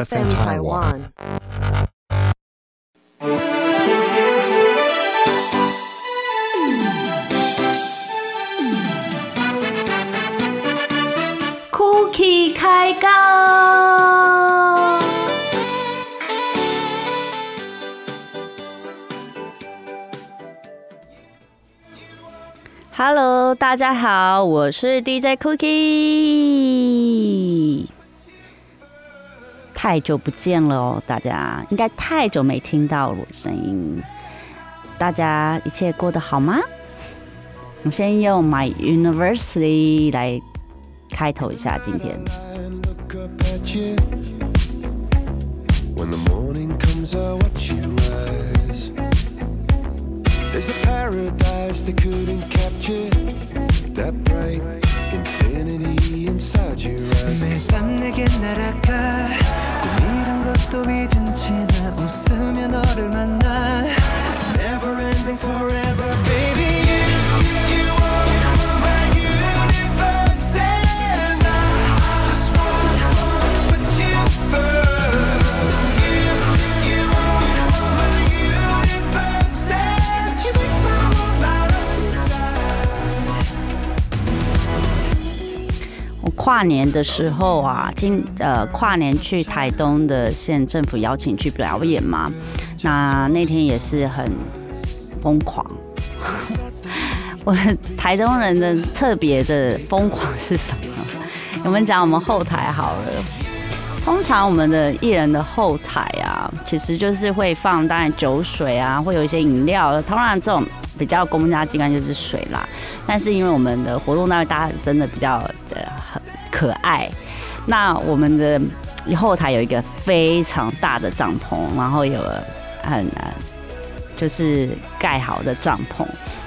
FM Taiwan。Cookie 开讲。Hello，大家好，我是 DJ Cookie。太久不见了哦，大家应该太久没听到我的声音。大家一切过得好吗？我先用 My University 来开头一下今天。 look up at you. When the morning comes, I watch you rise. There's a paradise they couldn't capture. That bright infinity inside your eyes. 매일 밤 내게 날아가 또 잊은 채나 웃으며 너를 만나 跨年的时候啊，今呃跨年去台东的县政府邀请去表演嘛，那那天也是很疯狂。我台东人的特别的疯狂是什么？我们讲我们后台好了。通常我们的艺人的后台啊，其实就是会放当然酒水啊，会有一些饮料。通常这种比较公家机关就是水啦。但是因为我们的活动单位大家真的比较呃很可爱，那我们的后台有一个非常大的帐篷，然后有很呃就是盖好的帐篷，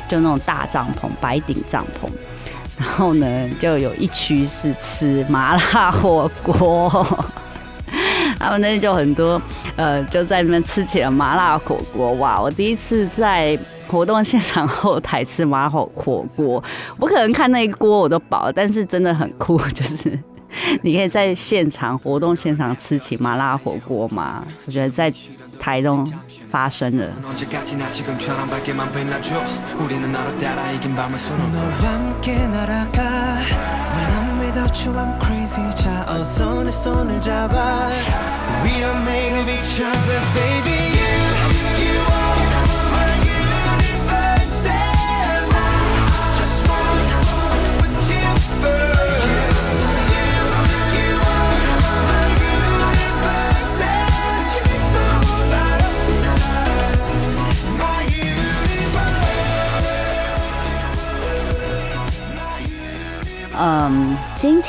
就那种大帐篷、白顶帐篷。然后呢，就有一区是吃麻辣火锅，他们那天就很多呃，就在那边吃起了麻辣火锅。哇，我第一次在活动现场后台吃麻辣火火锅，我可能看那一锅我都饱，但是真的很酷，就是你可以在现场活动现场吃起麻辣火锅吗？我觉得在台中发生了。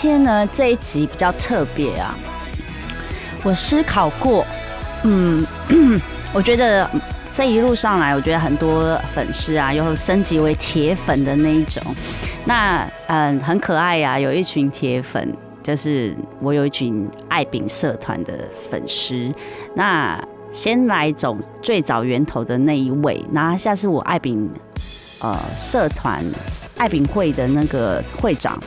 今天呢这一集比较特别啊，我思考过，嗯，我觉得这一路上来，我觉得很多粉丝啊，又升级为铁粉的那一种，那嗯很可爱呀、有一群铁粉。就是我有一群爱饼社团的粉丝，那先来走最早源头的那一位，那下次我爱饼呃社团爱饼会的那个会长。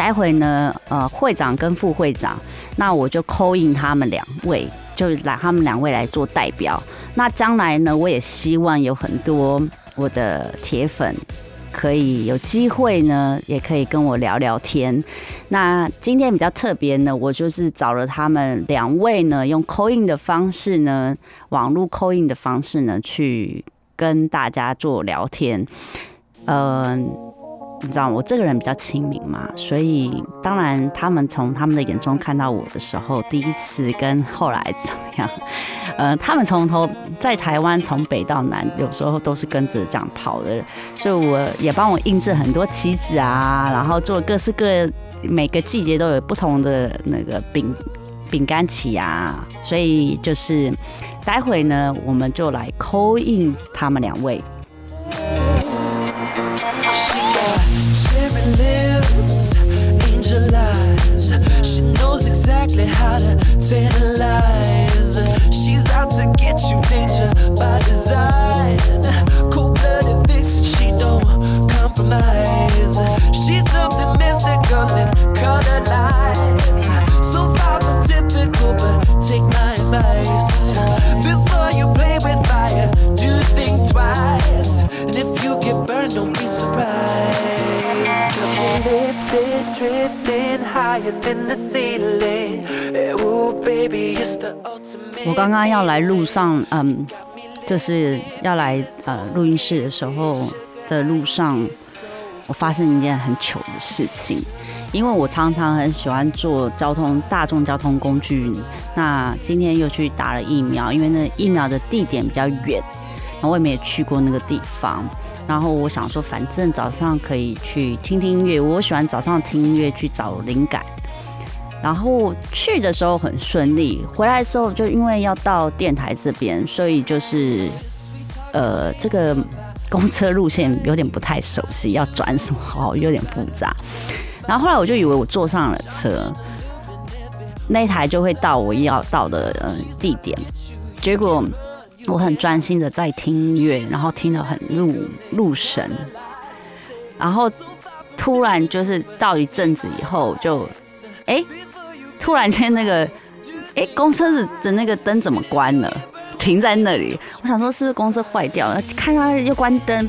待会呢，呃，会长跟副会长，那我就扣印他们两位，就来他们两位来做代表。那将来呢，我也希望有很多我的铁粉可以有机会呢，也可以跟我聊聊天。那今天比较特别呢，我就是找了他们两位呢，用扣印的方式呢，网络扣印的方式呢，去跟大家做聊天。嗯、你知道我这个人比较亲民嘛，所以当然他们从他们的眼中看到我的时候，第一次跟后来怎么样？呃，他们从头在台湾从北到南，有时候都是跟着这样跑的，所以我也帮我印制很多旗子啊，然后做各式各每个季节都有不同的那个饼饼干旗啊，所以就是待会呢，我们就来扣印他们两位。Lips, angel eyes. She knows exactly how to tantalize. She's out to get you, danger by design. Vixen, she don't compromise. 我刚刚要来路上，嗯，就是要来呃录音室的时候的路上，我发生一件很糗的事情。因为我常常很喜欢坐交通大众交通工具，那今天又去打了疫苗，因为那疫苗的地点比较远，然后我也没有去过那个地方。然后我想说，反正早上可以去听听音乐，我喜欢早上听音乐去找灵感。然后去的时候很顺利，回来的时候就因为要到电台这边，所以就是呃这个公车路线有点不太熟悉，要转什么好有点复杂。然后后来我就以为我坐上了车，那一台就会到我要到的呃地点，结果我很专心的在听音乐，然后听得很入入神，然后突然就是到一阵子以后就，哎，突然间那个，哎，公车子的那个灯怎么关了？停在那里，我想说是不是公车坏掉了？看它又关灯，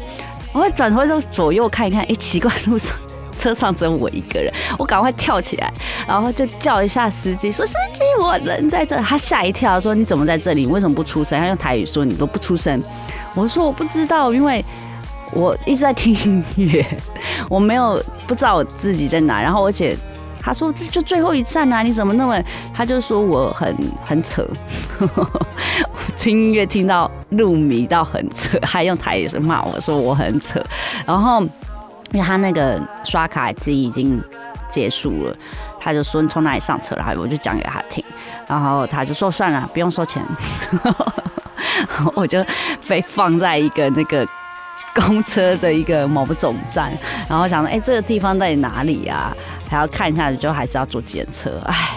我会转头就左右看一看，哎，奇怪，路上车上只有我一个人，我赶快跳起来，然后就叫一下司机，说司机，我人在这。他吓一跳，说你怎么在这里？你为什么不出声？他用台语说你都不出声。我说我不知道，因为我一直在听音乐，我没有不知道我自己在哪。然后而且他说这就最后一站啊，你怎么那么？他就说我很很扯，听音乐听到入迷到很扯，还用台语是骂我说我很扯，然后。因为他那个刷卡机已经结束了，他就说你从哪里上车了，我就讲给他听，然后他就说算了，不用收钱，我就被放在一个那个公车的一个某个总站，然后想说，哎，这个地方到底哪里呀？还要看一下，就还是要坐检车，哎。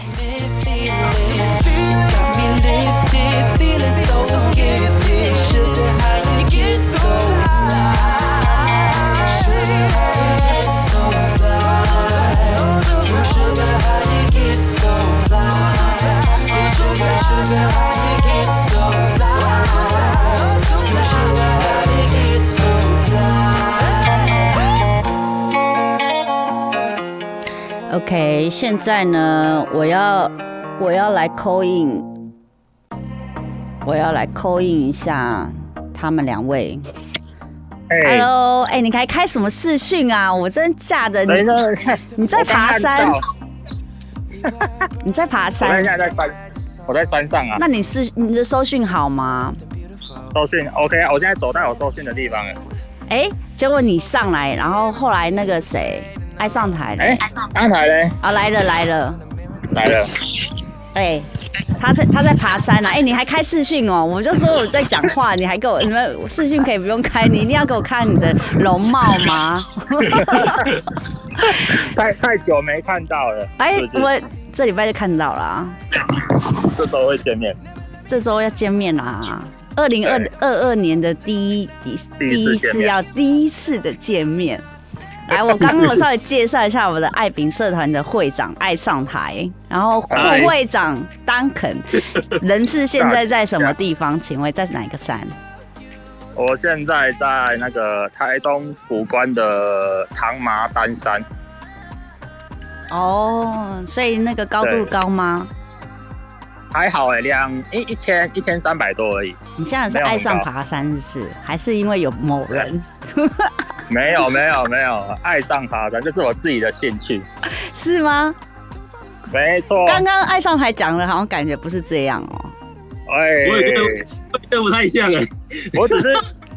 OK，现在呢，我要我要来 call in，我要来 call in 一下他们两位。哎，Hello，哎、你还开什么视讯啊？我真吓的，你你在爬山 你在爬山我现在山，在山，我在山上啊，那你是你的收讯好吗？收讯 OK 啊，我现在走到我收讯的地方了。哎、结果你上来，然后后来那个谁爱上台了，哎，上台嘞啊来了来了，来了，哎、他在他在爬山啊！哎、你还开视讯哦？我就说我在讲话，你还给我你们视讯可以不用开，你一定要给我看你的容貌吗？太太久没看到了。哎、我这礼拜就看到了啊，这周会见面，这周要见面啦！二零二二二年的第一第第第一次要第一次的见面。来，我刚刚我稍微介绍一下我的爱饼社团的会长爱上台，然后副会长丹肯，人是现在在什么地方？请问在哪个山？我现在在那个台中古关的唐麻丹山，哦，所以那个高度高吗？还好哎，两一一千一千三百多而已，你现在是爱上爬山，是不是？还是因为有某人？没有没有没有，爱上爬山，这是我自己的兴趣，是吗？没错。刚刚爱上台讲的，好像感觉不是这样哦。哎，我也觉得不太像哎，我只是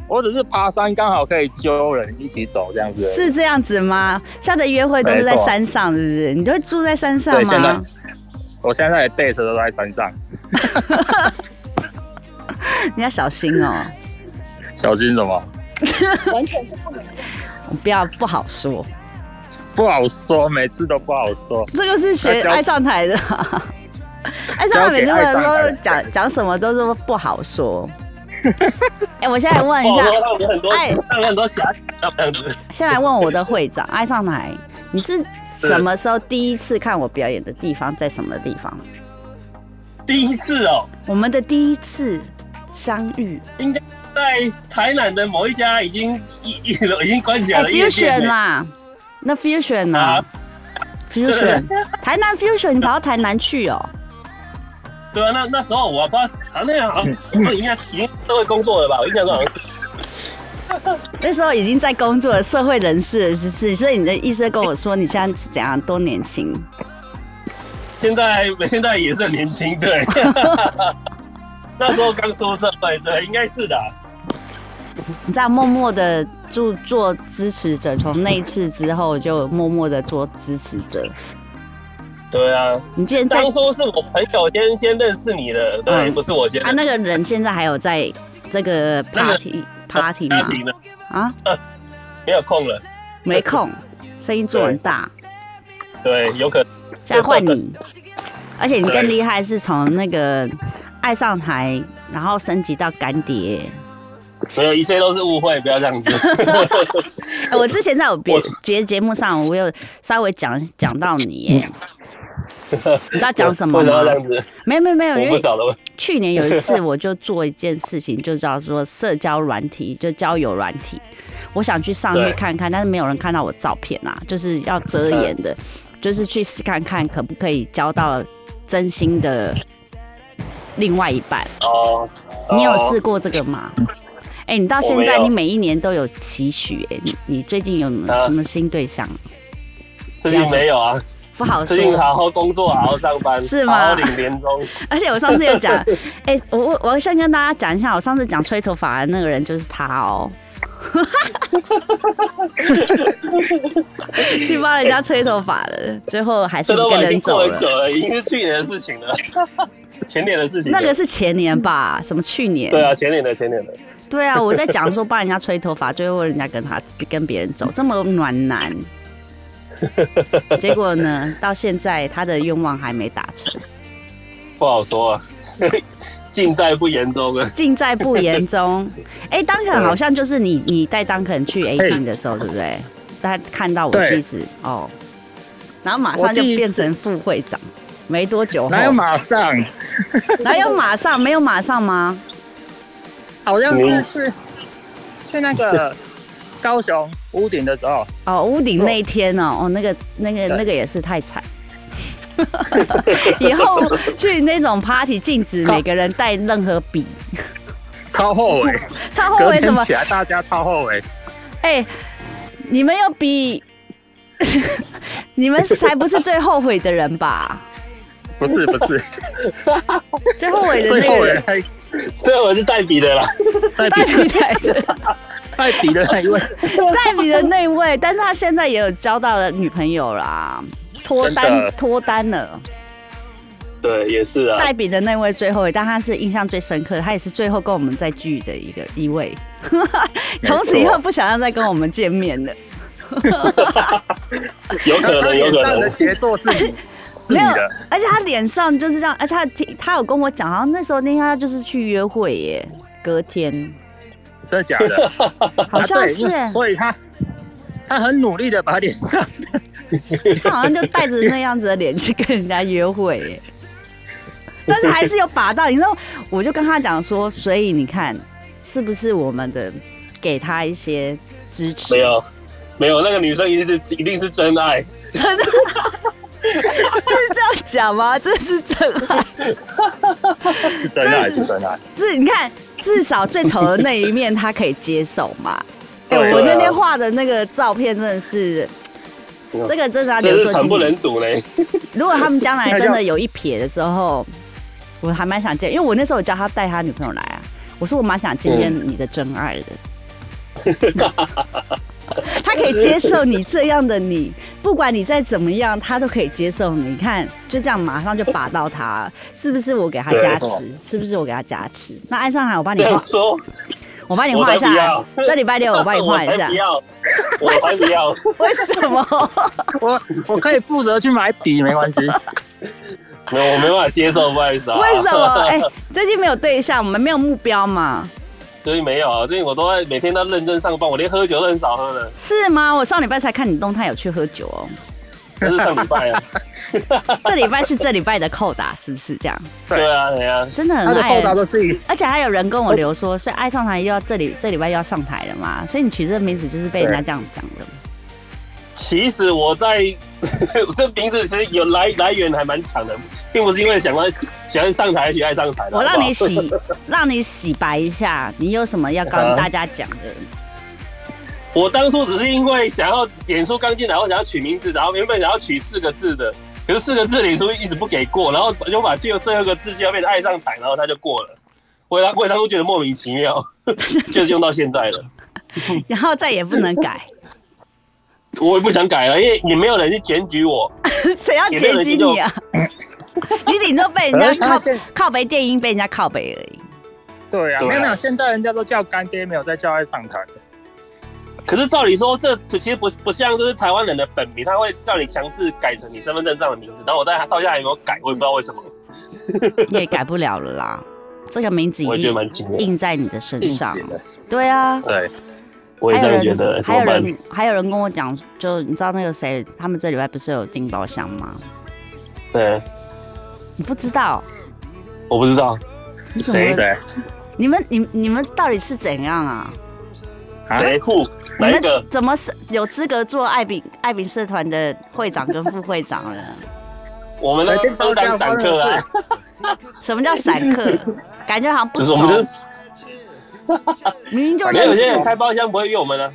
我只是爬山，刚好可以揪人一起走这样子。是这样子吗？下次约会都是在山上，是不是？你都会住在山上对，现在吗？我现在的 date 都在山上，你要小心哦，小心什么？我 不要不好说。不好说，每次都不好说。这个是学爱上台的，爱上台每次都说讲讲什么都说不好说。哎、我现在问一下，哎让很多遐想这样子。先来问我的会长，爱上台，你是什么时候第一次看我表演的地方在什么地方？第一次哦，我们的第一次相遇，应该在台南的某一家已经一一楼已经关起哎、来了夜 fusion 啦，那 fusion 啦啊，Fusion，台南 Fusion，你跑到台南去哦？对啊，那那时候我不知道，好像那样好像我应该已经社会工作了吧？我印象中好像是。那时候已经在工作了，社会人士是是，所以你的意思跟我说你现在是怎样多年轻？现在现在也是很年轻，对。那时候刚出社会，对，应该是的。你知道，默默的做做支持者，从那一次之后就默默的做支持者。对啊，你既然在当初是我朋友先先认识你的，对，嗯不是我先啊，那个人现在还有在这个那个 party 呢，啊，没有空了。没空，声音做很大，对，有可能。现在换你，而且你更厉害，是从那个 爱上台，然后升级到干爹。没有，一切都是误会，不要这样子。哎 我之前在我别我别的节目上，我有稍微讲讲到你耶，你知道讲什么吗？没有没有没有，因为。去年有一次我就做一件事情，就叫做社交软体，就交友软体。我想去上去看看，但是没有人看到我照片啊，就是要遮掩的，就是去试看看可不可以交到真心的另外一半。哦，你有哦试过这个吗？哎、你到现在你每一年都有期许、哎，你你最近有什么新对象？最近没有啊，不好最近说。好好工作，好好上班，是吗好好领年终。而且我上次有讲，哎、我我我先跟大家讲一下，我上次讲吹头发的那个人就是他哦。去帮人家吹头发了，最后还是跟人走了。很久了，已经是去年的事情了，前年的事情。那个是前年吧？什么去年？对啊，前年的前年的。对啊，我在讲说帮人家吹头发，最后人家跟他跟别人走，这么暖男。结果呢，到现在他的愿望还没达成，不好说啊，尽在不言中啊。尽在不言中。哎、当肯好像就是你你带当肯去 A 嘿 T 的时候，对不对？他看到我对第一次哦，然后马上就变成副会长，没多久后哪有马上？哪有马上没有马上吗？好像你是去去那个高雄屋顶的时候，哦，屋顶那一天哦，哦，那个那个那个也是太惨。以后去那种 party 禁止每个人带任何笔，超后悔，超后隔悔什么？起来大家超后悔。哎、你们有比，你们才不是最后悔的人吧？不是不是，最后悔的最那个人，最后悔是带笔的啦。带带笔笔带着带笔的那一位，带笔的那一位，但是他现在也有交到了女朋友啦，脱真单的脱单了。对，也是啊。代笔的那位最后悔，但他是印象最深刻的，他也是最后跟我们再聚的一个一位。从此以后不想要再跟我们见面了。有可能，有可能。杰作是你没有，，而且他脸上就是这样，而且他他有跟我讲，好像那时候那天他就是去约会耶，隔天真的假的？好像是耶，所以他他很努力的把脸上他好像就带着那样子的脸去跟人家约会耶，但是还是有把到，你知道，我就跟他讲说，所以你看是不是我们的给他一些支持？没有，没有，那个女生一定是一定是真爱。真的。是这样讲吗？这是真爱，是真爱是真爱，是你看，至少最丑的那一面他可以接受嘛。哎、对啊我那天画的那个照片真的是，这个真的要留作纪念。忍睹嘞。如果他们将来真的有一撇的时候，我还蛮想见，因为我那时候有叫他带他女朋友来啊，我说我蛮想见见你的真爱的。他可以接受你这样的你，不管你再怎么样，他都可以接受你。你看，就这样马上就拔到他，是不是我给他加对持？是不是我给他加持？那爱上海，我帮你画，说，我帮你画一下。这礼拜六我帮你画一下 我才不。要，我才不要。为什么？我我可以负责去买笔，没关系。没有，我没办法接受，不好意思啊。为什么？哎、最近没有对象，我们没有目标嘛？最近没有啊，最近我都在每天都认真上班，我连喝酒都很少喝的，是吗？我上礼拜才看你动态有去喝酒哦。这是上礼拜啊。这礼拜是这礼拜的扣打，是不是这样？对对啊，对啊，真的很爱他的后，答都是而且还有人跟我留说，所以爱上台又要这里这礼拜又要上台了嘛，所以你取这个名字就是被人家这样讲的。其实我在 这名字其实有来来源还蛮强的，并不是因为想欢喜欢上台去爱上台的。我让你洗，让你洗白一下，你有什么要跟大家讲的？我当初只是因为想要脸书刚进来，我想要取名字，然后原本想要取四个字的，可是四个字脸书一直不给过，然后就把最后最后一个字就要变成爱上台，然后他就过了。我当我也当初觉得莫名其妙，就是用到现在了。然后再也不能改，我也不想改了，因为也没有人去检举我。谁要检举你啊？你顶多被人家靠靠北电音被人家靠背而已。对啊，没有没有，现在人家都叫干爹，没有再叫爱上台。可是照理说，这其实不不像就是台湾人的本名，他会叫你强制改成你身份证上的名字，然后我在到现在还没有改，我也不知道为什么，你 也改不了了啦。这个名字已我也觉得经蛮奇妙。印在你的身上。对啊，对，我也还有人这样觉得，怎还有？人还有人跟我讲，就你知道那个谁，他们这礼拜不是有订包厢吗？对，你不知道？我不知道你怎么谁会？对你们你你们到底是怎样啊？啊，谁酷你们哪一个？怎么是有资格做爱饼爱饼社团的会长跟副会长了？我们都都当散客啊，什么叫散客？感觉好像不就是我们就熟，明明就没有认识，些人开包厢不会约我们啊。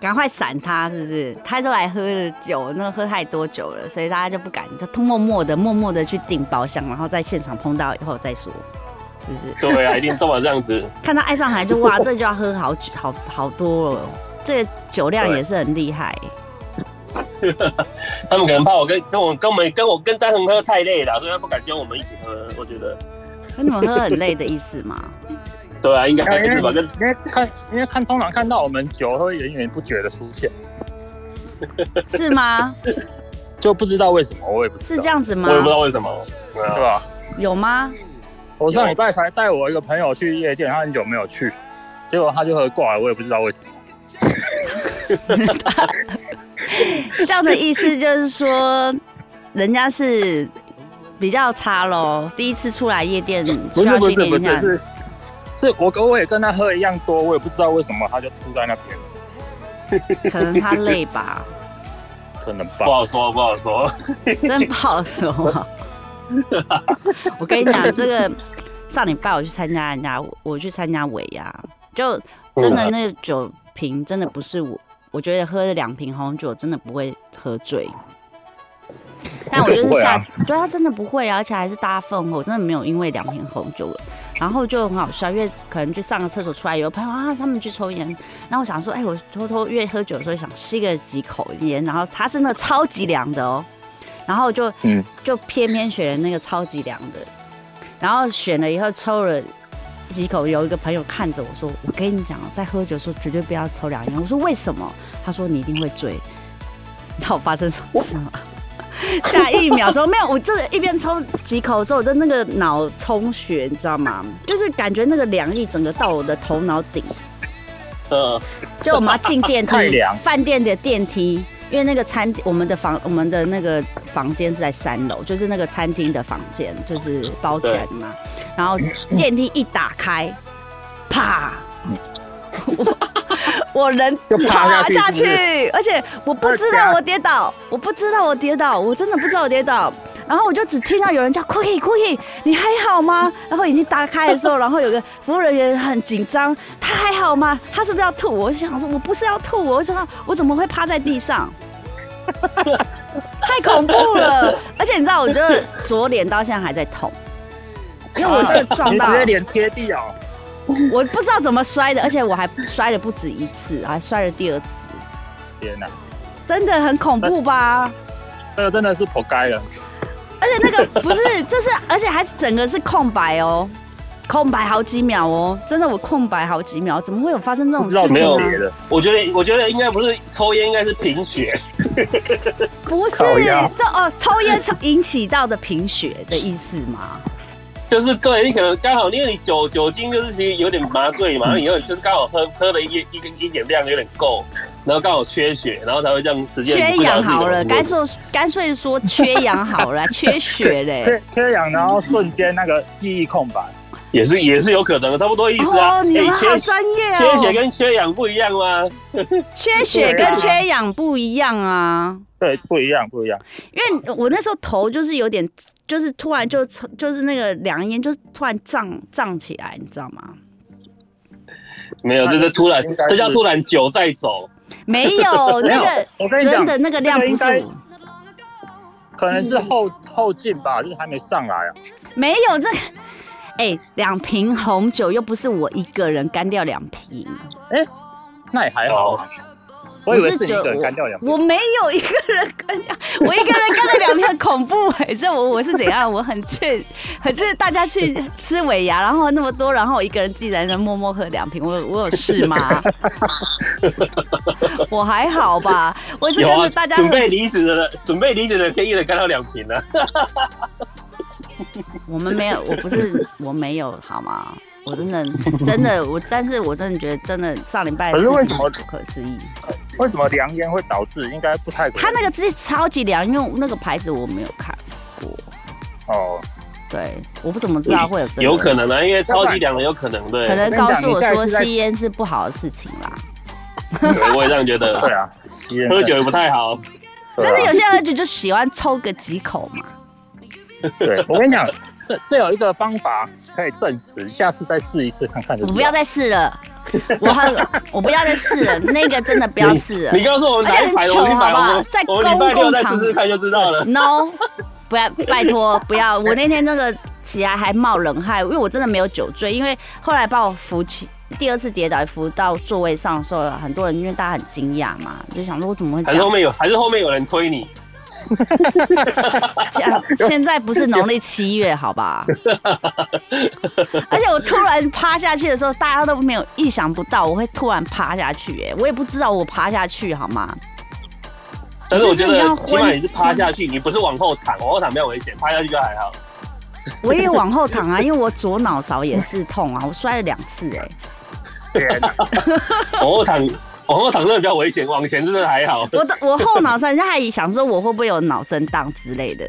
赶快闪他，是不是？他都来喝了酒，那喝太多酒了，所以大家就不敢，就偷默默的、默默的去订包厢，然后在现场碰到以后再说，是不是？对啊，一定都嘛这样子。看到爱上海就哇，这就要喝好酒，好好多了，这个酒量也是很厉害。他们可能怕我跟跟我跟我们跟我跟单恒喝太累了，所以他不敢跟我们一起喝。我觉得，跟你们喝很累的意思吗？对啊，应该是吧？跟因为看因为看通常看到我们酒会源源不绝的出现，是吗？就不知道为什么，我也不知道是这样子吗我？也不知道为什么。对啊对吧？有吗？我上礼拜才带我一个朋友去夜店，他很久没有去，结果他就喝挂了，我也不知道为什么。这样的意思就是说，人家是比较差喽。第一次出来夜店需要不是不训练一下是不是，是是我跟我也跟他喝一样多，我也不知道为什么他就吐在那边，可能他累吧，可能吧。不好说，不好说。真不好说。我跟你讲，这个上礼拜我去参加人家，我去参加尾牙，就真的那个酒瓶真的不是我，我觉得喝了两瓶红酒真的不会喝醉。但我就是下，不会啊对他真的不会啊，而且还是搭饭后，我真的没有因为两瓶红酒了，然后就很好笑，因为可能去上个厕所出来，有朋友啊他们去抽烟，然后我想说，哎、我偷偷越喝酒的时候想吸个几口烟，然后它是那个超级凉的哦，然后就嗯就偏偏选了那个超级凉的，然后选了以后抽了几口，有一个朋友看着我说：“我跟你讲哦，在喝酒的时候绝对不要抽凉烟。”我说：“为什么？”他说：“你一定会醉。”你知道我发生什么事吗？下一秒钟没有，我这一边抽几口的时候，我的那个脑充血，你知道吗？就是感觉那个凉意整个到我的头脑顶。嗯，就我们要进电梯 饭店的电梯，因为那个餐我们的房我们的那个房间是在三楼，就是那个餐厅的房间，就是包起来的嘛。然后电梯一打开，啪！我 我人就趴趴下下去而且我不知道我跌倒，我不知道我跌倒，我真的不知道我跌倒。然后我就只听到有人叫 Cookie Cookie，你还好吗？然后眼睛打开的时候，然后有个服务人员很紧张，他还好吗？他是不是要吐？我就想说，我不是要吐，我想到我怎么会趴在地上？太恐怖了！而且你知道，我觉得左脸到现在还在痛，因为我真的撞到你，直接脸贴地哦。我不知道怎么摔的，而且我还摔了不止一次，还摔了第二次，天哪，真的很恐怖吧？这个真的是活该了。而且那个不是，这是而且还是整个是空白哦，空白好几秒哦，真的我空白好几秒，怎么会有发生这种事情啊？没有别的，我觉得我觉得应该不是抽烟，应该是贫血。不是这哦，抽烟引起到的贫血的意思吗？就是对你可能刚好，因为你酒酒精就是其实有点麻醉嘛，然后你有就是刚好喝喝了一一个一点量有点够，然后刚好缺血，然后才会这样直接缺氧好了，干说说干脆说缺氧好了，缺血嘞。缺缺氧，然后瞬间那个记忆空白。也是也是有可能，差不多意思啊。哦，你们哎好专业缺血哦。跟缺氧不一样吗？缺血跟缺氧不一样啊。对，不一样，不一样。因为我那时候头就是有点，就是突然就就是那个两烟就突然胀胀起来，你知道吗？没有，这是突然这叫突然酒在走。没有 那个我跟你讲真的那个量不是可能是后后劲吧，就是还没上来啊。没有这个。哎，两瓶红酒又不是我一个人干掉两瓶，哎那也还好。哦我以为是你一个人干掉两瓶我，我没有一个人干掉，我一个人干了两瓶，很恐怖哎、这我我是怎样？我很确，可是大家去吃尾牙，然后那么多，然后我一个人自己在那默默喝两瓶，我有我有事吗？我还好吧，我是跟着大，家喝。准备离职的人，准备离职的人可以一人干到两瓶呢。我们没有，我不是我没有好吗？我真的 真的我，但是我真的觉得真的上礼拜可是为什么不可思议？为什么凉烟会导致？应该不太可能他那个是超级凉，因为那个牌子我没有看过。哦。对，我不怎么知道会有这个，有可能啊，因为超级凉的有可能对。可能告诉我说吸烟是不好的事情啦。对，我也这样觉得。对啊，吸烟喝酒也不太好。但是有些人喝酒就喜欢抽个几口嘛。对，我跟你讲，这这有一个方法可以证实，下次再试一次看看就。我不要再试了，我很我不要再试了，那个真的不要试了你。告诉我们哪很我们去买，糗好不好我们在我们礼拜六再公共场试试看就知道了。No，不要，拜托不要！我那天那个起来还冒冷汗，因为我真的没有酒醉，因为后来把我扶起。第二次跌倒扶到座位上的时候，很多人因为大家很惊讶嘛，就想说我怎么会这样？还是后面有，还是后面有人推你？现在不是农历七月，好吧？而且我突然趴下去的时候，大家都没有意想不到我会突然趴下去，哎，我也不知道我趴下去，好吗？但是我觉得起码你是趴下去，你不是往后躺，往后躺比较危险，趴下去就还好。我也往后躺啊，因为我左脑勺也是痛啊，我摔了两次，哎。天哪，往后躺，往后躺真的比较危险，往前真的还好。我的我后脑勺，人家还想说我会不会有脑震荡之类的，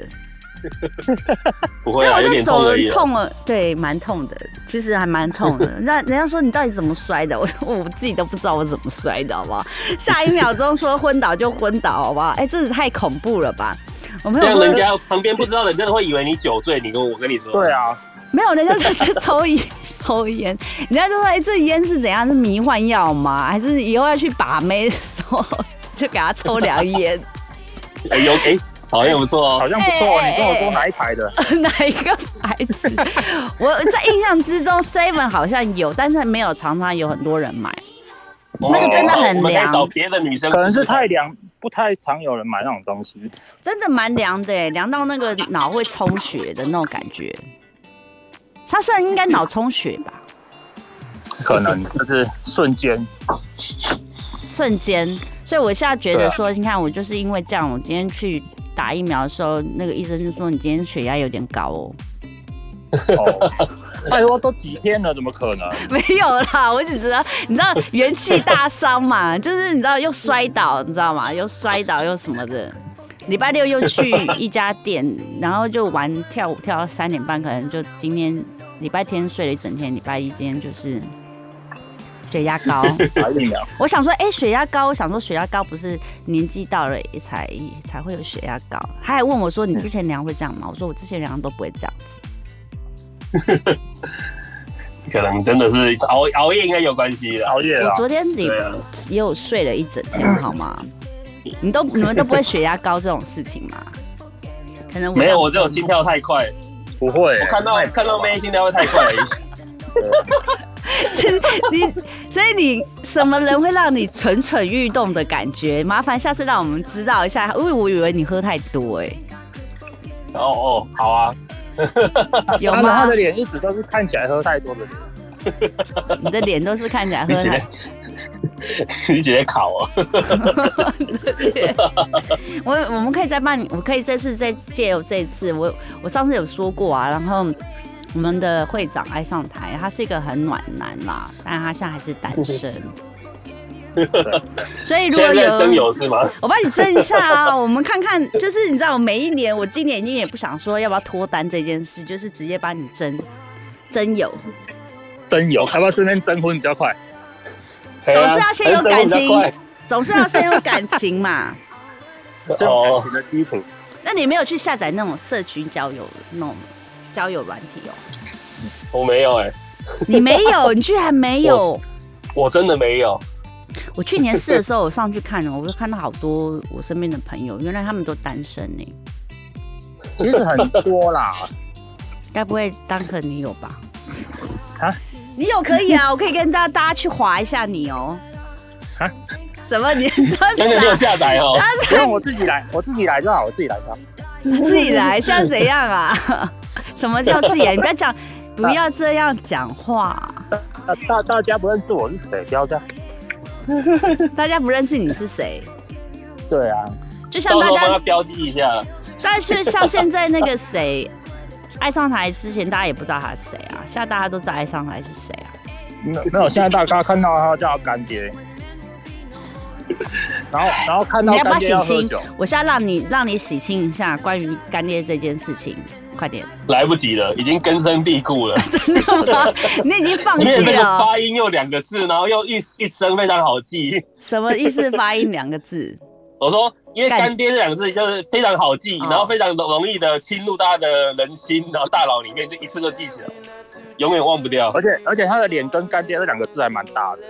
不会啊，我就走了点痛而已。痛了，对，蛮痛的，其实还蛮痛的。人家人家说你到底怎么摔的，我我自己都不知道我怎么摔的，好不好？下一秒钟说昏倒就昏倒，好不好？哎、真是太恐怖了吧！我朋这友说人家旁边不知道的人真的会以为你酒醉。你跟我跟你说，对，啊，没有，人家说是抽烟抽烟，人家就说哎、这烟是怎样？是迷幻药吗？还是以后要去把妹的时候 就给他抽两烟？哎 有哎，好像不错哦。好像不错。哎你跟我说哪一排的？哪一个牌子？我在印象之中，Seven 好像有，但是没有常常有很多人买。那个真的很凉找别的女生，可能是太凉，不太常有人买那种东西。真的蛮凉的耶，凉到那个脑会充血的那种感觉。它虽然应该脑充血吧，可能 就是瞬间，瞬间，所以我现在觉得说，你看我就是因为这样，我今天去打疫苗的时候，那个医生就说你今天血压有点高哦。哦，拜托都几天了，怎么可能？没有啦，我只知道，你知道元气大伤嘛，就是你知道又摔倒，你知道吗？又摔倒又什么的。礼拜六又去一家店，然后就玩跳舞跳到三点半，可能就今天礼拜天睡了一整天，礼拜一今天就是血 压高。我想说，哎、血压高，我想说血压高不是年纪到了才才会有血压高？他还问我说，你之前量会这样吗？我说我之前量都不会这样子。可能真的是熬熬夜应该有关系的。熬夜我。昨天也对啊也有睡了一整天，好吗？你都你们都不会血压高这种事情吗？可能没有，我只有心跳太快，不会，我看到看到妹心跳会太快 你，所以你什么人会让你蠢蠢欲动的感觉？麻烦下次让我们知道一下，因为我以为你喝太多哎、哦哦，好啊，有吗他的？脸一直都是看起来喝太多的脸。你的脸都是看起来喝 你直接考哦。我我们可以再帮你，我可以这次再借由这一次，我我上次有说过啊，然后我们的会长爱上台，他是一个很暖男啦，但是他现在还是单身。所以如果现在在征有，是吗？我帮你争一下啊，我们看看，就是你知道，我每一年，我今年已经也不想说要不要脱单这件事，就是直接帮你争真有，真有，要不要顺便征婚比较快？总总是要先有感情快总是要先有感情嘛。这种感情的基础。那你没有去下载那种社群交友那种交友软体哦？我没有哎、你没有，你居然没有。我真的没有。我去年试的时候，我上去看了，我就看到好多我身边的朋友，原来他们都单身呢。其实很多啦，该不会当可你有吧？啊？你有可以啊，我可以跟大家大家去划一下你哦。啊？什么？你说 真的没有？下载哦。不用我自己来，我自己来就好，我自己来就好。自己来，现在怎样啊？什么叫自己来？你不要讲，不要这样讲话。大大大家不认识我是谁，不要这样。大家不认识你是谁，对啊，就像大家，标记一下。但是像现在那个谁，爱上台之前，大家也不知道他是谁啊。现在大家都知道爱上台是谁啊。没有没有，现在大家看到他叫干爹，然后然后看到你要不要干爹要喝洗清酒，？我现在让你让你洗清一下关于干爹这件事情，快点！来不及了，已经根深蒂固了。真的吗？你已经放因为那个弃了哦？发音又两个字，然后又一一声非常好记。什么意思？发音两个字？我说，因为干干爹这两个字就是非常好记，哦然后非常容易的侵入大家的人心，然后大脑里面就一次就记起来，永远忘不掉。而且而且他的脸跟干爹这两个字还蛮搭的。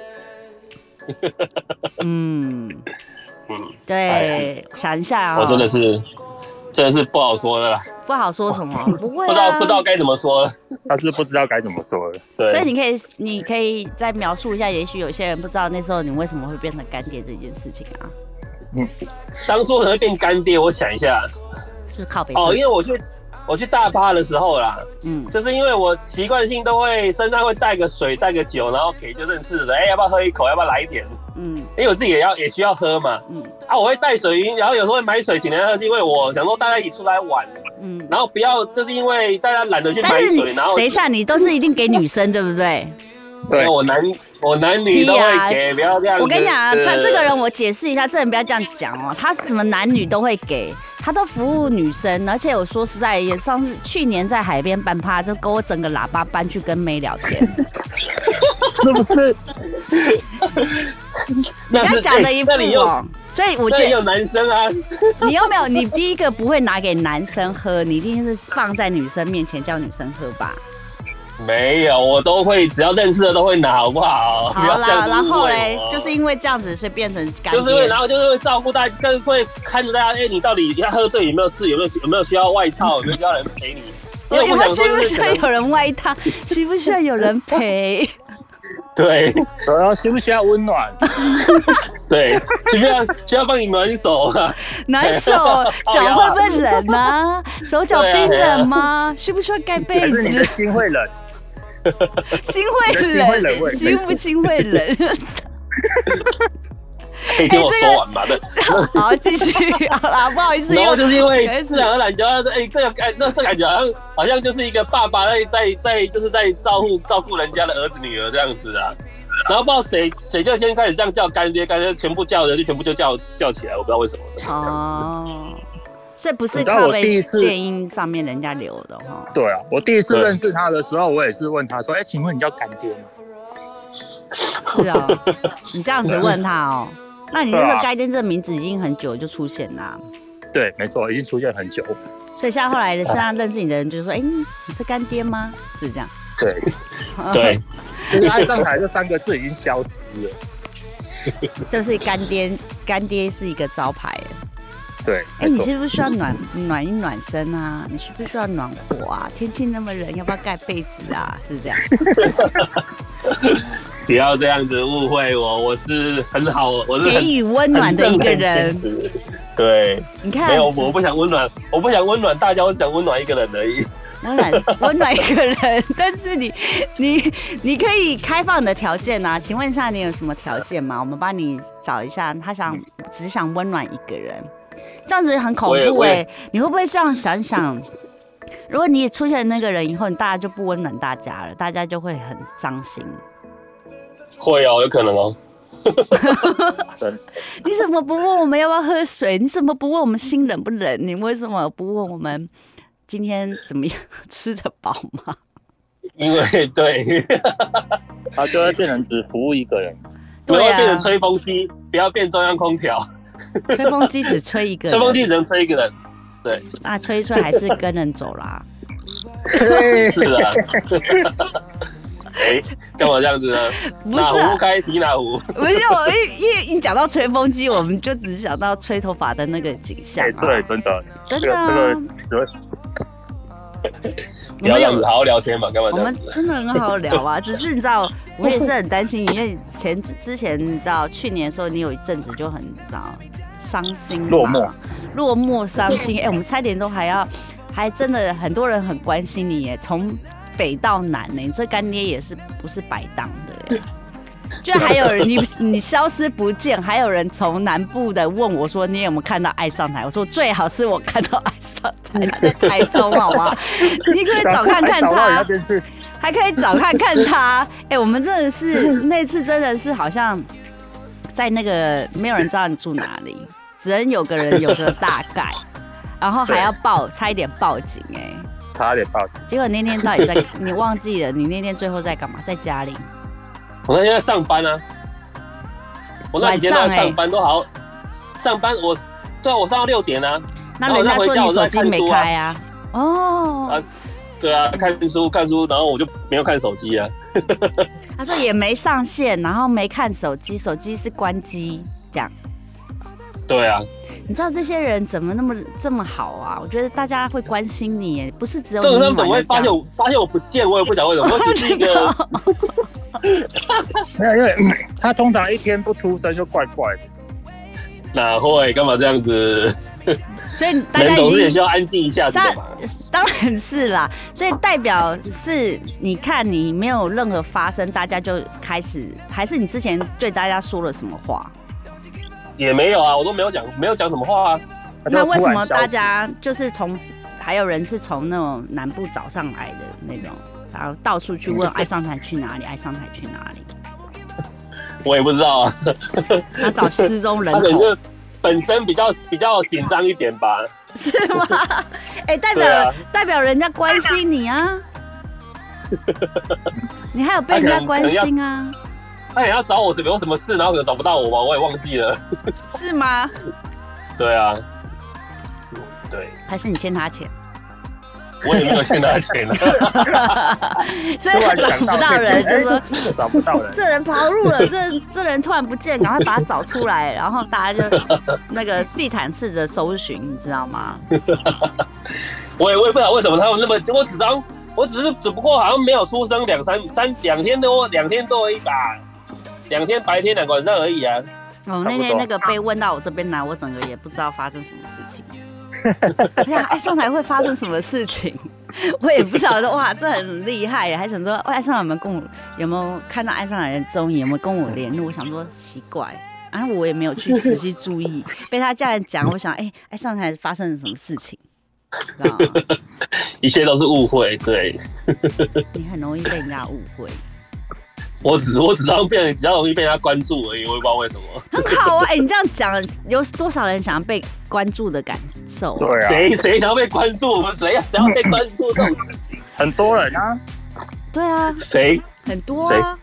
嗯，嗯，对，想一下啊、我真的是，真的是不好说的啦，不好说什么，不会、啊，不知道不知道。该怎么说了。他是不知道该怎么说了。对，所以你可以，你可以再描述一下，也许有些人不知道那时候你为什么会变成干爹这件事情啊，当初可能会变干爹，我想一下就是靠北哦，因为我去我去大巴的时候啦，嗯，就是因为我习惯性都会身上会带个水、带个酒，然后给就认识的人，哎、要不要喝一口？要不要来一点？嗯因为我自己也要也需要喝嘛。嗯啊，我会带水晕，然后有时候会买水请人家喝，是因为我想说大家一起出来玩，嗯。然后不要就是因为大家懒得去买水，然后等一下，你都是一定给女生，对不对？对，我男我男女都会给，不要这样。我跟你讲啊，对他这个人我解释一下，这人不要这样讲哦，他什么男女都会给，他都服务女生，而且我说实在，也上次去年在海边搬趴，就给我整个喇叭搬去跟妹聊天，是不是？那是不要讲的一副那你又哦。所以我那觉得有男生啊，你有没有？你第一个不会拿给男生喝，你一定是放在女生面前叫女生喝吧？没有，我都会，只要认识的都会拿，好不好？不要好啦，然后嘞，就是因为这样子，所以变成干就是会，爹然。后就是会照顾大家，更会看着大家，哎、你到底要喝醉有没有事？有没有有没有需要外套？有没有需要人陪你？因为有没有需不需要有人外套？需不需要有人陪？对然后需不需要温暖？对，需不需要需要帮你暖手啊？暖手脚会不会冷啊？手脚冰冷吗？需不需要盖被子？心会冷？心会冷心不心会冷？可以听我说完吧？对。好，继续好啦，不好意思，然后就是因为自然而然就要哎、这个感那这感觉好像好像就是一个爸爸在在在就是在照顾照顾人家的儿子女儿这样子啊。然后不知道谁谁就先开始这样叫干爹，干爹全部叫人就全部就叫叫起来，我不知道为什么这样子。哦，所以不是靠背第一次电音上面人家留的哈。对啊，我第一次认识他的时候，我也是问他说：“哎、请问你叫干爹吗是啊，你这样子问他哦，那你那个对啊该店这个名字已经很久就出现啦。？”对，没错，已经出现很久。所以像后来的现在认识你的人就说：“哎、你是干爹吗？”是这样。对，对，就是爱上台这三个字已经消失了。就是干爹，干爹是一个招牌。对，哎。你是不是需要暖暖一暖身啊？你是不是需要暖和啊？天气那么冷，要不要盖被子啊？是这样。不要这样子误会我，我是很好，我是给予温暖的一个人对，你看，没有，我不想温暖，我不想温暖大家，我只想温暖一个人而已。温暖温暖一个人，但是你你你可以开放你的条件啊，请问一下你有什么条件吗？我们帮你找一下，他想只想温暖一个人，这样子很恐怖哎、你会不会这样想想？如果你出现那个人以后，你大家就不温暖大家了，大家就会很伤心。会哦，有可能哦。你怎么不问我们要不要喝水？你怎么不问我们心冷不冷？你为什么不问我们今天怎么样，吃得饱吗？因为对，他就会变成只服务一个人。不对啊，变成吹风机，不要变中央空调，吹风机只吹一个人，吹风机只能吹一个人。对，那吹一吹还是跟人走啦。是啊。哎，干嘛这样子呢？不是啊壶不开提哪壶。不是我，因因为你讲到吹风机，我们就只想到吹头发的那个景象、哎，啊。对，真的，真的啊这个不要这样子，好好聊天嘛，干嘛我们这样子？真的很好聊啊，只是你知道，我也是很担心，因为前之前你知道，去年的时候你有一阵子就很你知道伤心落寞，落寞伤心。哎、我们差点都还要，还真的很多人很关心你耶，从北到南呢，你这干爹也是不是白当的耶。就还有人你你消失不见，还有人从南部的问我说你有没有看到爱上台？我说最好是我看到爱上台，他在台中好吗？你可以找看看他。还可以找看看他。哎、我们真的是那次真的是好像在那个没有人知道你住哪里，只能有个人有个大概，然后还要报，差一点报警哎、差点报警。结果那天到底在 你忘记了？你那天最后在干嘛？在家里？我那天在上班啊，我那几天都在上班，都好上班。我对啊，我上到六点啊。那人家说你手机没开啊？哦啊，对啊，看书看书，然后我就没有看手机啊。他说也没上线，然后没看手机，手机是关机这样。对啊，你知道这些人怎么那么这么好啊？我觉得大家会关心你耶，不是只有你这种他们怎么会发现我发现我不见？我也不晓得为什么，我只是一个没有，因为嗯他通常一天不出声就怪怪的。哪会干嘛这样子？所以大家人已经总是也需要安静一下子他的嘛。当然是啦，所以代表是你看你没有任何发生，大家就开始，还是你之前对大家说了什么话？也没有啊，我都没有讲，没有讲什么话啊。那为什么大家就是从还有人是从那种南部找上来的那种，然后到处去问 爱上台去哪里，爱上台去哪里？我也不知道啊，他找失踪人口本身比较比较紧张一点吧。是吗？哎、代表、啊代表人家关心你啊，你还有被人家关心啊，他也要找我什么有什么事，然后可能找不到我吧，我也忘记了。是吗？对啊，对，还是你欠他钱？我也没有欠他钱啊。所以他找不到人，就说找不到人，这人跑路了，这这人突然不见，赶快把他找出来，然后大家就 那个地毯式的搜寻，你知道吗？我也我也不知道为什么他们那么，我只当我只是只不过好像没有出生两三三两天多两天多而已吧，两天白天两个晚上而已啊。哦，那天那个被问到我这边来，我整个也不知道发生什么事情。哎 呀，爱上台会发生什么事情？我也不知道。说哇，这很厉害耶！还想说，哦爱上台有没有跟我有没有看到爱上台的踪影？有没有跟我联络？我想说奇怪，然后我也没有去仔细注意。被他这样讲，我想，哎、爱上台发生了什么事情？知道？一切都是误会，对你很容易被人家误会。我只我只当变得比较容易被人家关注而已，我也不知道为什么。很好啊，哎、你这样讲，有多少人想要被关注的感受、啊？对啊，谁谁想要被关注？我们谁要想要被关注这种事情？很多人啊，对啊，谁？很多啊。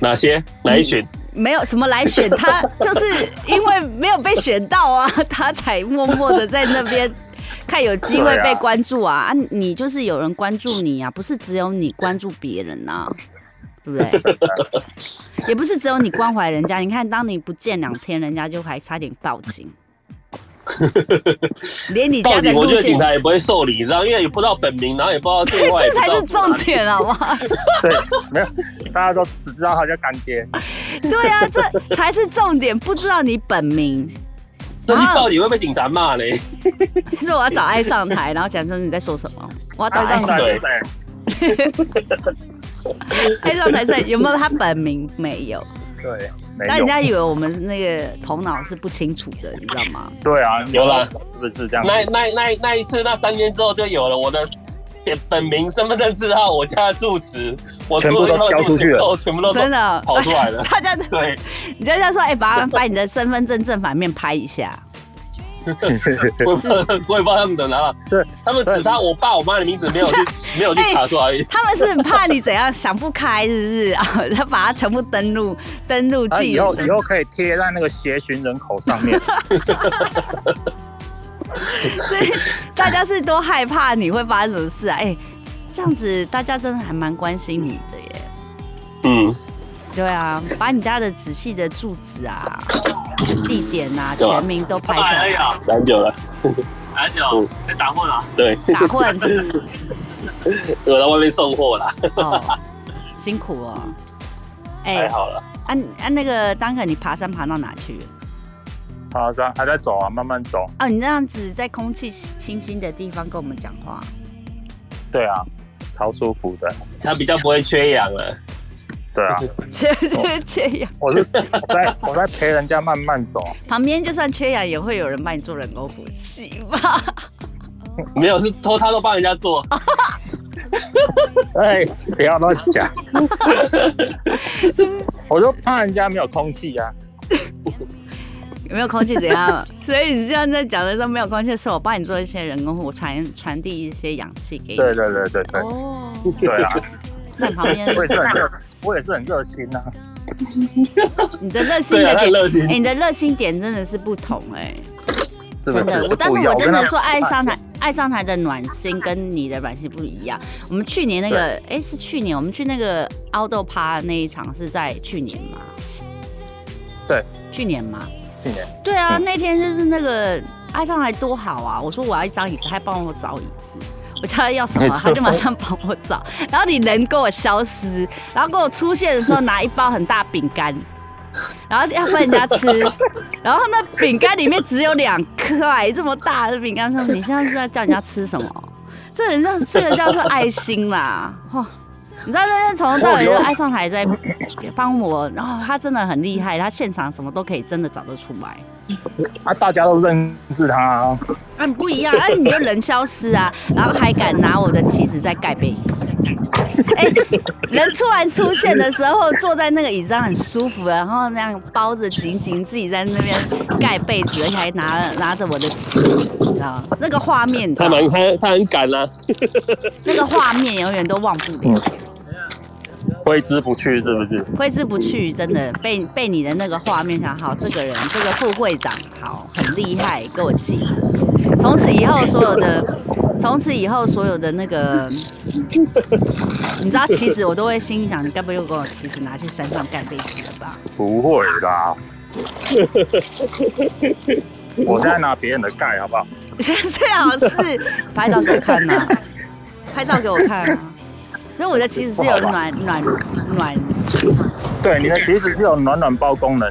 哪些？哪一群？没有什么来选他，就是因为没有被选到啊，他才默默的在那边看有机会被关注啊。啊，你就是有人关注你啊，不是只有你关注别人啊，对不对？也不是只有你关怀人家。你看，当你不见两天，人家就还差点报警，连你家的报警，我觉得警察也不会受理，你知道，因为也不知道本名，然后也不知道电话，这才是也不知道重点，好不好？对，没有，大家都只知道他叫干爹，对啊，这才是重点，不知道你本名。那你到底会被警察骂嘞。是我要找爱上台，然后讲说你在说什么？我要找爱上台，爱上台上有没有他本名？没有。对，没有，那人家以为我们那个头脑是不清楚的，你知道吗？对啊，有了是不是这样？那那那那一次，那三天之后就有了我的本本名、身份证字号、我家的住址，我全部都交出去了了，全部都真的跑出来了。大家，对，你人家说，哎、把把你的身份证正反面拍一下，我也不知道我也不知道他们怎么拿到，对，他们只差我爸我妈的名字没有去没有去查出来而已。他们是很怕你怎样想不开，是不是啊？他把它全部登录登录啊，记以后以后可以贴在那个协寻人口上面。所以大家是多害怕你会发生什么事啊？哎、这样子大家真的还蛮关心你的耶。嗯，对啊，把你家的仔细的住址啊、地点啊、全名都拍下来，啊，蛮久了，很久在打混啊。对，打混是不是我在外面送货啦，哦，辛苦哦。哎、太好了。啊啊，那个当可你爬山爬到哪去？爬山还在走啊，慢慢走。哦，你这样子在空气清新的地方跟我们讲话，对啊，超舒服的。他比较不会缺氧了。对啊，缺缺缺氧，我是我在我在陪人家慢慢走。旁边就算缺氧，也会有人帮你做人工呼吸吧？没有，是偷他都帮人家做。哎，不要乱讲。我就怕人家没有空气啊。有没有空气怎样？所以你这样在讲的时候没有空气，是我帮你做一些人工呼，传传递一些氧气给你。对对对对对，哦，对啊，在旁边我也是很热，我也是很热心呐、你的热心的点。你的热心点真的是不同哎、是是？真的。我但是我真的说，爱上台，爱上台的暖心跟你的暖心不一样。我们去年那个，哎、是去年我们去那个凹豆趴那一场是在去年吗？对，去年吗？去年对啊，嗯那天就是那个爱上台多好啊！我说我要一张椅子，他还帮我找椅子。我叫他要什么，他就马上帮我找。然后你人给我消失，然后给我出现的时候拿一包很大饼干，然后要分人家吃，然后那饼干里面只有两块这么大的饼干，说你现在是在叫人家吃什么？这人叫这个叫做爱心啦，哇！你知道那天从头到尾就爱上台在帮我，然后他真的很厉害，他现场什么都可以真的找得出来。啊，大家都认识他、啊，啊，你不一样，啊，你就人消失啊，然后还敢拿我的旗子在盖被子。哎、人突然出现的时候，坐在那个椅子上很舒服，然后那样包着紧紧，自己在那边盖被子，而且还拿拿着我的旗子，你知道吗？那个画面，他蛮他他很敢啊。那个画面永远都忘不了，挥之不去，是不是？挥之不去，真的被被你的那个画面想，好，这个人，这个副会长，好，很厉害，给我记着。从此以后，所有的，从此以后所有的那个，你知道棋子，我都会心里想，你该不会又给我棋子拿去山上盖被子了吧？不会啦。我现在拿别人的盖，好不好？最好是拍照给我看呐、拍照给我看啊。因为我的旗子是有暖 暖暖，对，你的旗子是有暖暖包功能。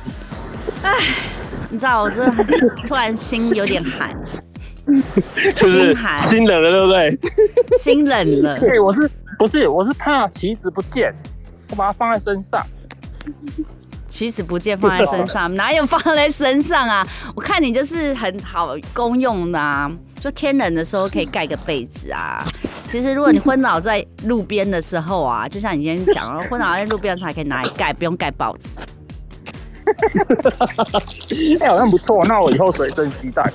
你知道我这突然心有点寒，就是心寒心冷了，对不对？心冷了。对，我是不是我是怕旗子不见，我把它放在身上。旗子不见放在身上，哪有放在身上啊？我看你就是很好公用的啊，就天冷的时候可以盖个被子啊。其实如果你昏倒在路边的时候啊，就像你今天讲了，昏倒在路边的时候还可以拿来盖，不用盖报纸。哎、好像不错，那我以后随身携带。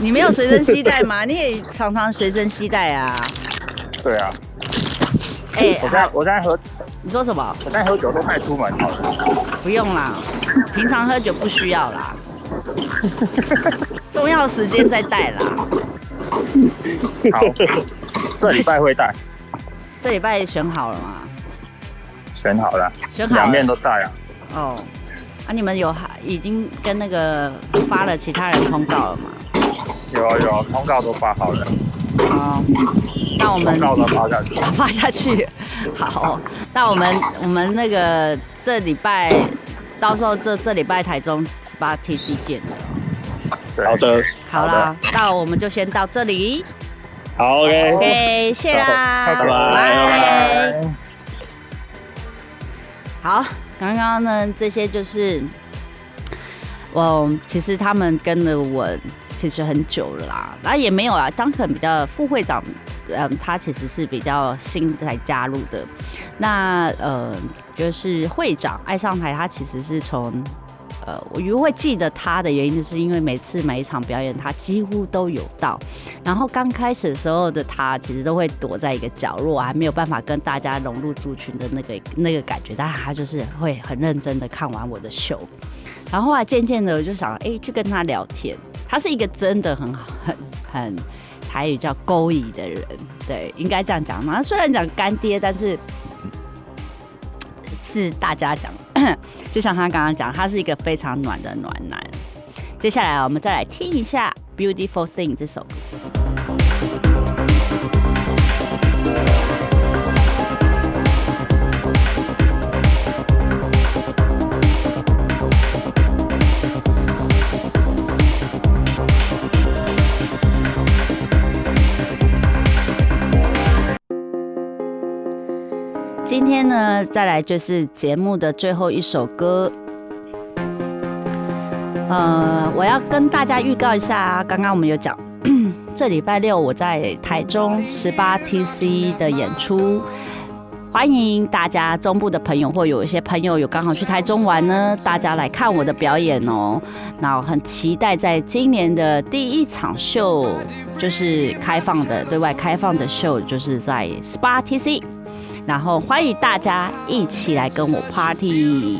你没有随身携带吗？你也常常随身携带啊。对啊，哎、我现在我现在喝你说什么？我现在喝酒都带出门好了。不用啦，平常喝酒不需要啦，重要时间再带啦。好，这礼拜会带，这礼拜选好了吗？选好了，选好了两面都带啊。哦，啊，你们有还已经跟那个发了其他人通告了吗？有啊有啊，通告都发好了，哦，那我们通告都发下去。发下去。好，那我们我们那个这礼拜，到时候这这礼拜台中十八 TC 见好，的，好啦，那我们就先到这里。好，OK。OK，谢谢啦，拜拜拜。好，刚刚呢这些就是我其实他们跟了我其实很久了啦，然后也没有啊，张肯比较副会长，嗯，他其实是比较新才加入的。那呃，就是会长爱上台，他其实是从呃，我因为会记得他的原因，就是因为每次每一场表演，他几乎都有到。然后刚开始的时候的他，其实都会躲在一个角落，还没有办法跟大家融入族群的那个那个感觉。但他就是会很认真的看完我的秀。然后后来渐渐的，我就想，哎，去跟他聊天。他是一个真的很好、很很台语叫勾引的人，对，应该这样讲嘛。虽然讲干爹，但是是大家讲。就像他刚刚讲，他是一个非常暖的暖男。接下来我们再来听一下《Beautiful Thing》这首歌。天呢，再来就是节目的最后一首歌。呃，我要跟大家预告一下，刚刚我们有讲，这礼拜六我在台中十八 TC 的演出，欢迎大家中部的朋友或有一些朋友有刚好去台中玩呢，大家来看我的表演哦。那我很期待在今年的第一场秀，就是开放的对外开放的秀，就是在十八 TC。然后欢迎大家一起来跟我 party。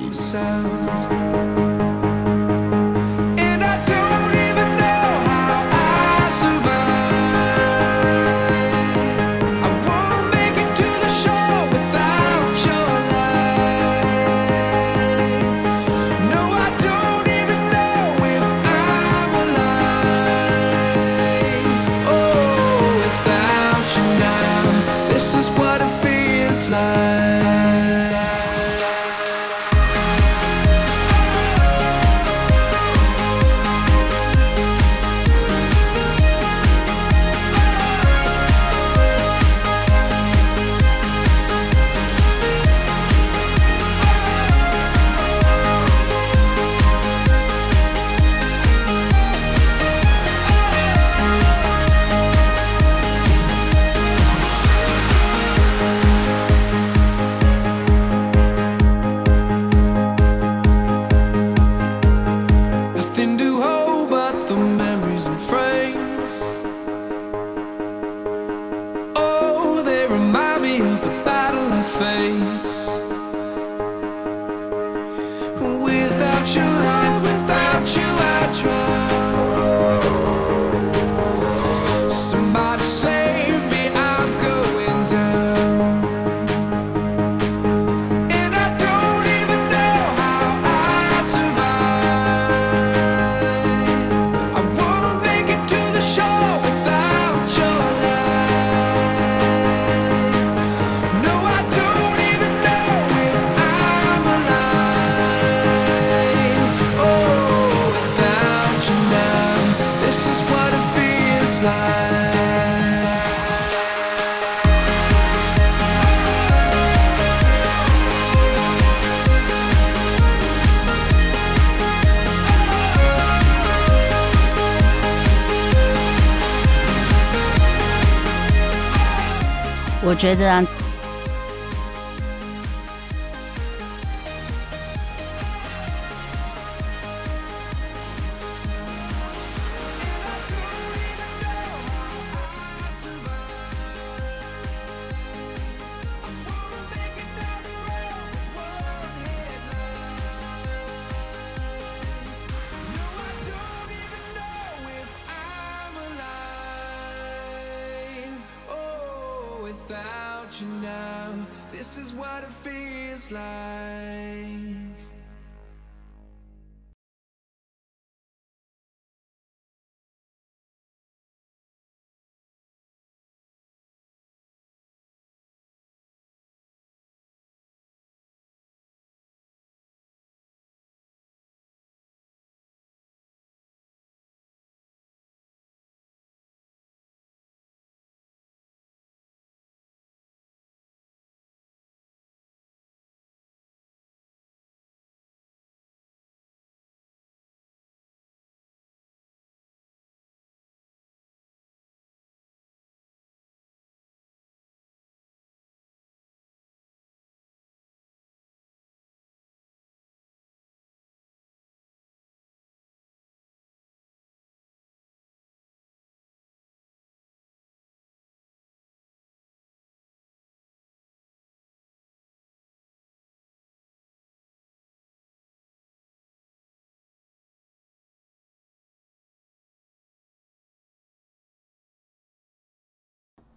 觉得啊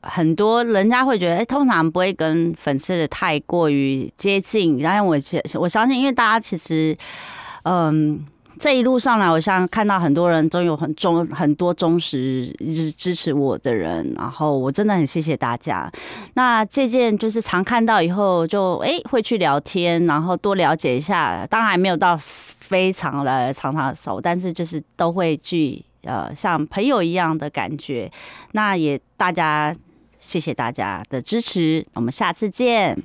很多人家会觉得，哎、通常不会跟粉丝太过于接近。然后我我相信，因为大家其实，嗯。这一路上来，我像看到很多人都有很忠很多忠实支支持我的人，然后我真的很谢谢大家。那这件就是常看到以后就哎会去聊天，然后多了解一下，当然没有到非常的常常熟，但是就是都会去呃像朋友一样的感觉。那也大家谢谢大家的支持，我们下次见。